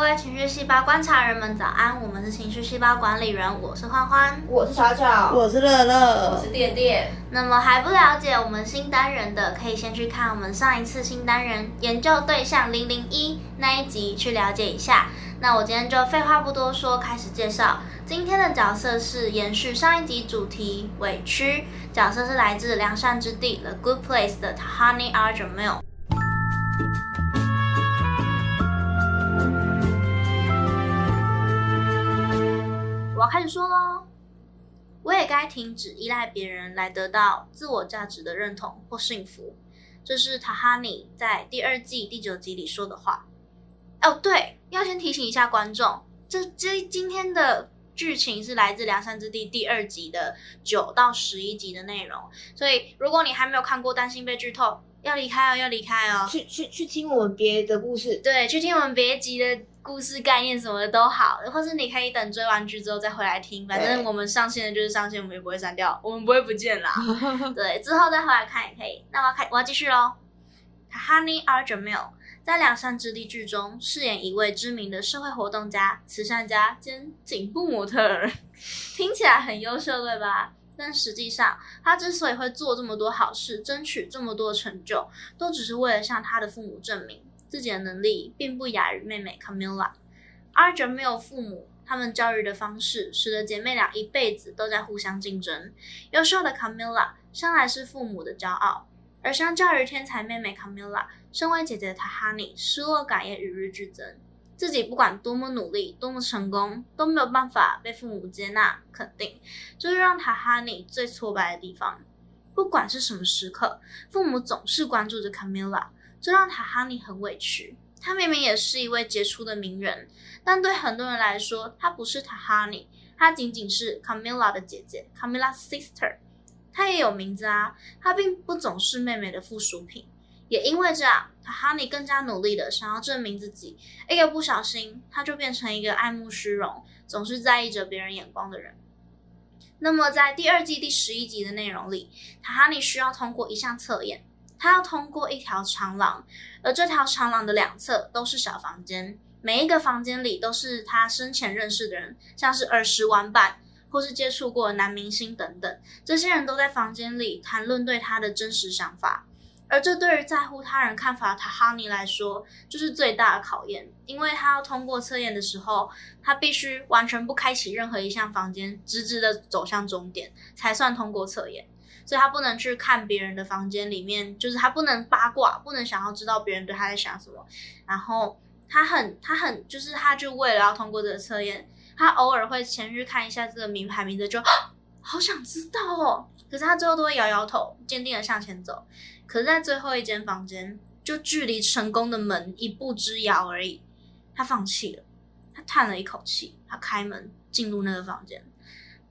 各位情绪细胞观察人们早安，我们是情绪细胞管理人，我是欢欢，我是巧巧，我是乐乐，我是电电。那么还不了解我们新单人的，可以先去看我们上一次新单人研究对象零零一那一集去了解一下。那我今天就废话不多说，开始介绍今天的角色是延续上一集主题委屈，角色是来自良善之地 The Good Place 的 Tawhoney Arjamil。我要开始说喽。我也该停止依赖别人来得到自我价值的认同或幸福，这是塔哈尼在第二季第九集里说的话。哦，对，要先提醒一下观众，这这今天的剧情是来自《梁山之地》第二集的九到十一集的内容，所以如果你还没有看过，担心被剧透，要离开哦，要离开哦，去去去听我们别的故事，对，去听我们别集的。故事概念什么的都好，或是你可以等追完剧之后再回来听，反正我们上线的就是上线，我们也不会删掉，我们不会不见啦。对，之后再回来看也可以。那我要开，我要继续喽。Honey Arjamil 在《两善之地》剧中饰演一位知名的社会活动家、慈善家兼颈部模特儿，听起来很优秀，对吧？但实际上，他之所以会做这么多好事，争取这么多成就，都只是为了向他的父母证明。自己的能力并不亚于妹妹 Camilla。阿哲没有父母，他们教育的方式使得姐妹俩一辈子都在互相竞争。优秀的 Camilla 向来是父母的骄傲，而相较于天才妹妹 Camilla，身为姐姐的 Tahani 失落感也与日俱增。自己不管多么努力、多么成功，都没有办法被父母接纳肯定，这是让 Tahani 最挫败的地方。不管是什么时刻，父母总是关注着 Camilla。这让塔哈尼很委屈。他明明也是一位杰出的名人，但对很多人来说，他不是塔哈尼，他仅仅是 Camilla 的姐姐，Camilla sister。他也有名字啊，他并不总是妹妹的附属品。也因为这样，塔哈尼更加努力的想要证明自己。一个不小心，他就变成一个爱慕虚荣、总是在意着别人眼光的人。那么，在第二季第十一集的内容里，塔哈尼需要通过一项测验。他要通过一条长廊，而这条长廊的两侧都是小房间，每一个房间里都是他生前认识的人，像是儿时玩伴或是接触过男明星等等。这些人都在房间里谈论对他的真实想法，而这对于在乎他人看法的哈尼来说，就是最大的考验，因为他要通过测验的时候，他必须完全不开启任何一项房间，直直的走向终点，才算通过测验。所以他不能去看别人的房间里面，就是他不能八卦，不能想要知道别人对他在想什么。然后他很他很就是他就为了要通过这个测验，他偶尔会前去看一下这个名牌名字，就 好想知道哦。可是他最后都会摇摇头，坚定的向前走。可是，在最后一间房间，就距离成功的门一步之遥而已，他放弃了。他叹了一口气，他开门进入那个房间，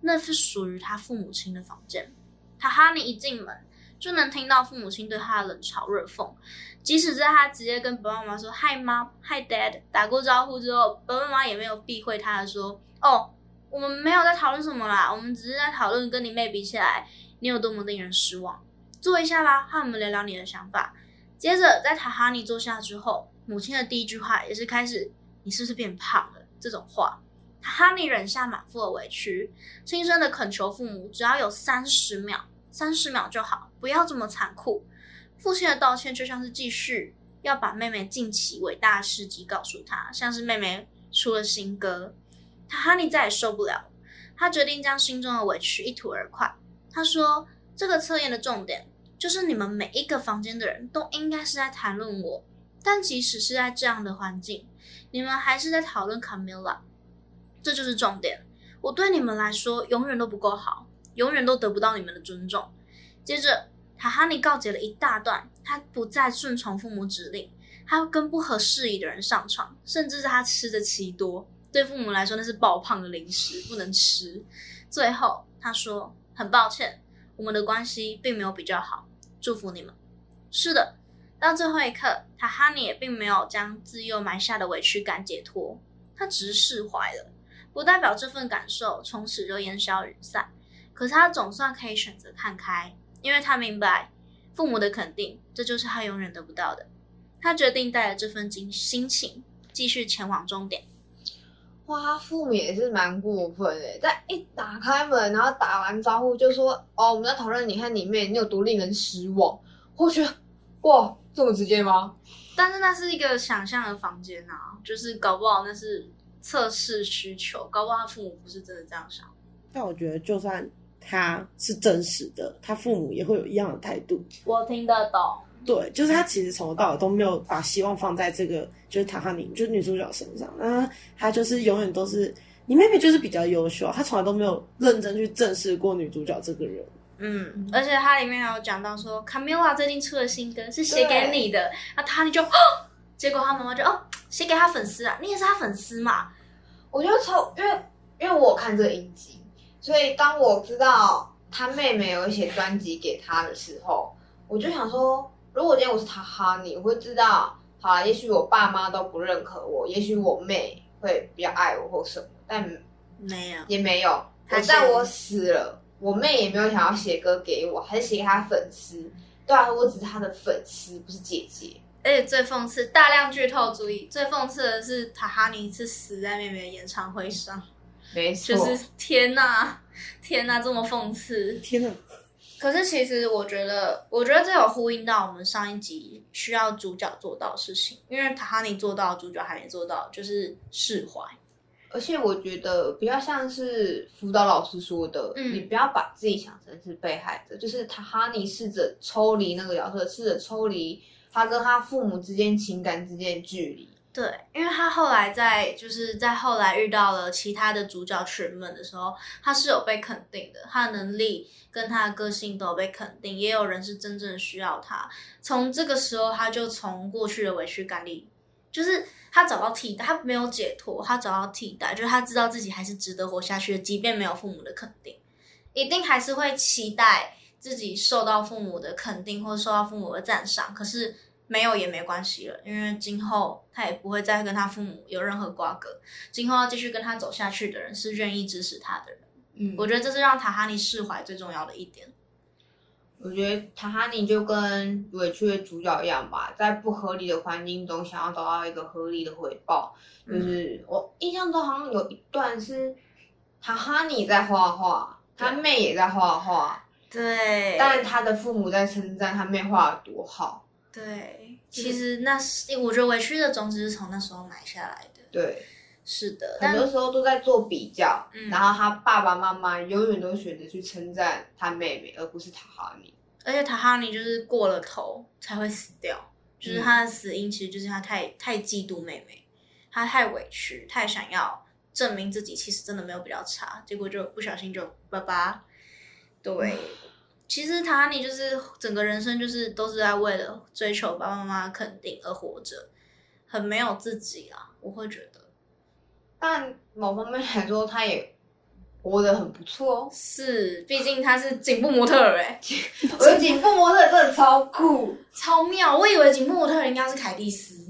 那是属于他父母亲的房间。他哈尼一进门就能听到父母亲对他的冷嘲热讽，即使在他直接跟爸爸妈妈说 “Hi mom, Hi dad” 打过招呼之后，爸爸妈妈也没有避讳他的说：“哦，我们没有在讨论什么啦，我们只是在讨论跟你妹比起来，你有多么令人失望。坐一下吧，和我们聊聊你的想法。”接着在塔哈尼坐下之后，母亲的第一句话也是开始：“你是不是变胖了？”这种话。哈尼忍下满腹的委屈，轻声的恳求父母，只要有三十秒，三十秒就好，不要这么残酷。父亲的道歉就像是继续要把妹妹近期伟大的事迹告诉他，像是妹妹出了新歌。他哈尼再也受不了，他决定将心中的委屈一吐而快。他说：“这个测验的重点就是你们每一个房间的人都应该是在谈论我，但即使是在这样的环境，你们还是在讨论 Camilla。”这就是重点。我对你们来说永远都不够好，永远都得不到你们的尊重。接着，塔哈尼告诫了一大段，他不再顺从父母指令，他要跟不合适宜的人上床，甚至是他吃的奇多，对父母来说那是爆胖的零食，不能吃。最后，他说：“很抱歉，我们的关系并没有比较好。祝福你们。”是的，到最后一刻，塔哈尼也并没有将自幼埋下的委屈感解脱，他只是释怀了。不代表这份感受从此就烟消云散，可是他总算可以选择看开，因为他明白父母的肯定，这就是他永远得不到的。他决定带着这份心心情继续前往终点。哇，他父母也是蛮过分的，在一打开门，然后打完招呼就说：“哦，我们在讨论你和你妹，你有多令人失望。”我觉得，哇，这么直接吗？但是那是一个想象的房间啊，就是搞不好那是测试需求，搞不好他父母不是真的这样想。但我觉得，就算他是真实的，他父母也会有一样的态度。我听得懂。对，就是他其实从头到尾都没有把希望放在这个就是塔哈尼，就是女主角身上。那他就是永远都是你妹妹，就是比较优秀，他从来都没有认真去正视过女主角这个人。嗯，而且它里面还有讲到说，卡米拉最近出了新歌，是写给你的。那塔尼就，结果他妈妈就哦，写给他粉丝啊，你也是他粉丝嘛？我就从，因为因为我看这个影集，所以当我知道他妹妹有一些专辑给他的时候，我就想说。如果今天我是他哈尼，我会知道，好了，也许我爸妈都不认可我，也许我妹会比较爱我或什么，但没有，也没有。在我死了，我妹也没有想要写歌给我，还是写给她粉丝。对啊，我只是她的粉丝，不是姐姐。而且最讽刺，大量剧透，注意，最讽刺的是，塔哈尼是死在妹妹的演唱会上。没错，就是天哪，天哪，这么讽刺，天哪。可是其实我觉得，我觉得这有呼应到我们上一集需要主角做到的事情，因为塔哈尼做到，主角还没做到，就是释怀。而且我觉得比较像是辅导老师说的，你不要把自己想成是被害者，就是塔哈尼试着抽离那个角色，试着抽离他跟他父母之间情感之间的距离。对，因为他后来在就是在后来遇到了其他的主角群们的时候，他是有被肯定的，他的能力跟他的个性都有被肯定，也有人是真正需要他。从这个时候，他就从过去的委屈感里，就是他找到替代，他没有解脱，他找到替代，就是他知道自己还是值得活下去的，即便没有父母的肯定，一定还是会期待自己受到父母的肯定或者受到父母的赞赏，可是。没有也没关系了，因为今后他也不会再跟他父母有任何瓜葛。今后要继续跟他走下去的人是愿意支持他的人。嗯，我觉得这是让塔哈尼释怀最重要的一点。我觉得塔哈尼就跟委屈的主角一样吧，在不合理的环境中想要找到一个合理的回报。就是我印象中好像有一段是塔哈尼在画画，他妹也在画画。对，但他的父母在称赞他妹画的多好。对，其实那是我觉得委屈的种子是从那时候埋下来的。对，是的，很多时候都在做比较，然后他爸爸妈妈永远都选择去称赞他妹妹，而不是塔哈尼。而且塔哈尼就是过了头才会死掉，就是他的死因其实就是他太太嫉妒妹妹，他太委屈，太想要证明自己其实真的没有比较差，结果就不小心就爸爸，对。其实塔哈尼就是整个人生就是都是在为了追求爸爸妈妈肯定而活着，很没有自己啊，我会觉得。但某方面来说，他也活得很不错哦。是，毕竟他是颈部模特儿哎，我觉得颈部模特真的超酷、超妙。我以为颈部模特儿应该是凯蒂斯，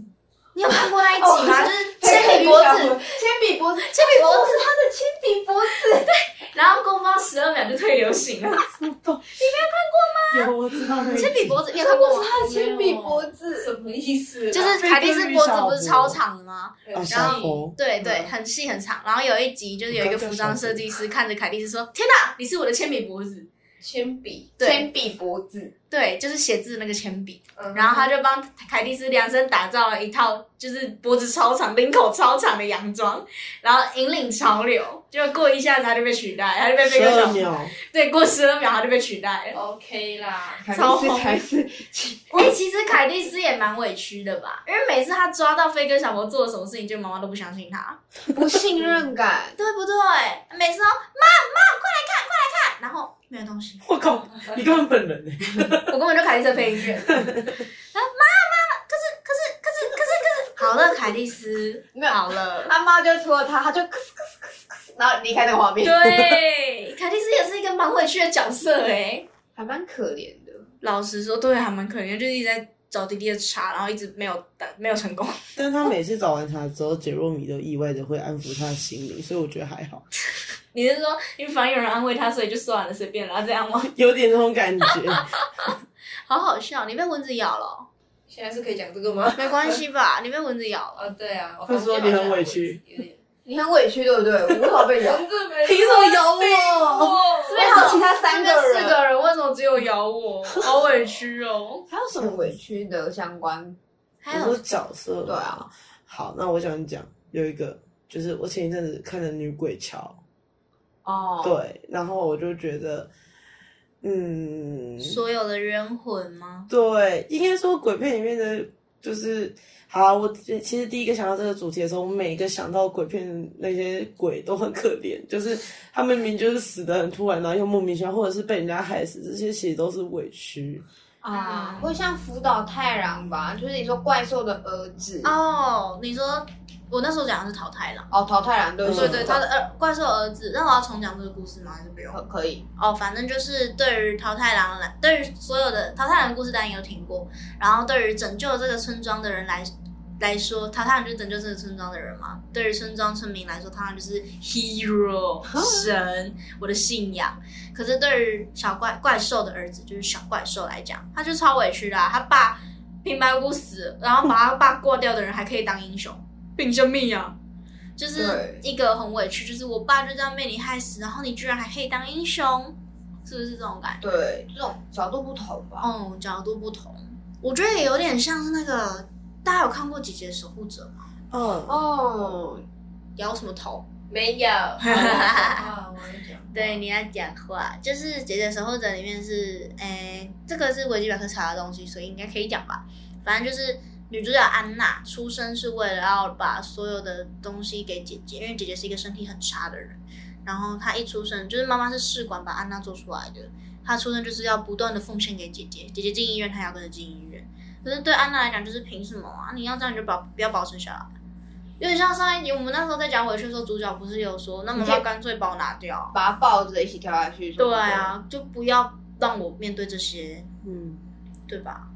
你有看过那一集吗？就是铅笔脖子，铅笔脖子，铅笔脖子，他的铅笔脖子，对。然后官方十二秒就退流行了，你没有看过吗？有，我知道。铅笔脖子，你有看过吗？铅笔脖子什么意思？就是凯蒂斯脖子不是超长的吗？然后对对，很细很长。然后有一集就是有一个服装设计师看着凯蒂斯说：“天哪，你是我的铅笔脖子。”铅笔，铅笔脖子，对，就是写字那个铅笔。然后他就帮凯蒂斯量身打造了一套，就是脖子超长、领口超长的洋装，然后引领潮流。就过一下子他就被取代，他就被飞哥小秒，对，过十二秒他就被取代了。OK 啦，超红。才是。哎，其实凯蒂斯也蛮委屈的吧？因为每次他抓到飞哥小魔做了什么事情，就妈妈都不相信他，不信任感，对不对？每次都妈妈快来看，快来看，然后没有东西。我靠，你根本本人呢？我根本就凯蒂斯配音员。然后妈妈，可是可是可是可是可是，好了，凯蒂斯，好了，他妈就戳他，他就。然后离开那个画面。对，凯蒂斯也是一个蛮委屈的角色哎，还蛮可怜的。老实说，对，还蛮可怜，就是一直在找弟弟的茶，然后一直没有没有成功。但他每次找完茶之后，杰若米都意外的会安抚他的心灵，所以我觉得还好。你是说，因为反正有人安慰他，所以就算了，随便啦，这样吗？有点那种感觉。好好笑，你被蚊子咬了？现在是可以讲这个吗？没关系吧？你被蚊子咬了。啊，对啊，我会说你很委屈有点。你很委屈对不对？我为什么被咬？蚊子没凭什么咬我？这边还有其他三个人？四个人为什么只有咬我？好委屈哦。还有什么委屈的相关？还有角色对啊，好，那我想讲有一个，就是我前一阵子看的《女鬼桥》，哦，对，然后我就觉得，嗯，所有的冤魂吗？对，应该说鬼片里面的，就是好，我其实第一个想到这个主题的时候，我每一个想到鬼片的那些鬼都很可怜，就是他们明明就是死的很突然，然后又莫名其妙，或者是被人家害死，这些其实都是委屈。啊，会像福岛太郎吧？就是你说怪兽的儿子哦，你说我那时候讲的是桃太郎。哦，桃太郎对不对对，他的儿怪兽儿子。那我要重讲这个故事吗？还是不用？可可以哦，反正就是对于桃太郎来，对于所有的桃太郎的故事，大家有听过。然后对于拯救这个村庄的人来来说，桃太郎就是拯救这个村庄的人嘛。对于村庄村民来说，他就是 hero 神，我的信仰。可是对于小怪怪兽的儿子，就是小怪兽来讲，他就超委屈的、啊。他爸平白无故死，然后把他爸过掉的人还可以当英雄，凭什么呀？就是一个很委屈，就是我爸就这样被你害死，然后你居然还可以当英雄，是不是这种感觉？对，这种角度不同吧。嗯，角度不同，我觉得也有点像是那个，大家有看过《姐姐守护者》吗？嗯，哦，摇什么头？没有。对，你要讲话，就是《姐姐守护者》里面是，诶，这个是维基百科查的东西，所以应该可以讲吧。反正就是女主角安娜出生是为了要把所有的东西给姐姐，因为姐姐是一个身体很差的人。然后她一出生，就是妈妈是试管把安娜做出来的，她出生就是要不断的奉献给姐姐，姐姐进医院，她也要跟着进医院。可是对安娜来讲，就是凭什么啊？你要这样你就保不要保存下来。有点像上一集我们那时候在讲委屈的时候，主角不是有说，那么要干脆把我拿掉，把她抱着一起跳下去。对啊，就不要让我面对这些，嗯，对吧？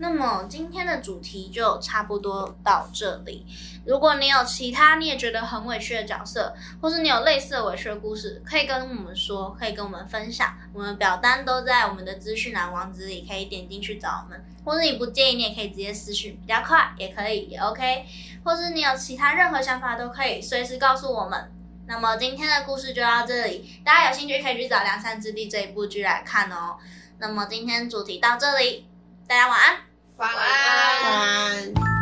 那么今天的主题就差不多到这里。如果你有其他你也觉得很委屈的角色，或是你有类似的委屈的故事，可以跟我们说，可以跟我们分享。我们表单都在我们的资讯栏网址里，可以点进去找我们。或者你不介意，你也可以直接私讯，比较快，也可以，也 OK。或是你有其他任何想法，都可以随时告诉我们。那么今天的故事就到这里，大家有兴趣可以去找《梁山之地》这一部剧来看哦。那么今天主题到这里，大家晚安晚安。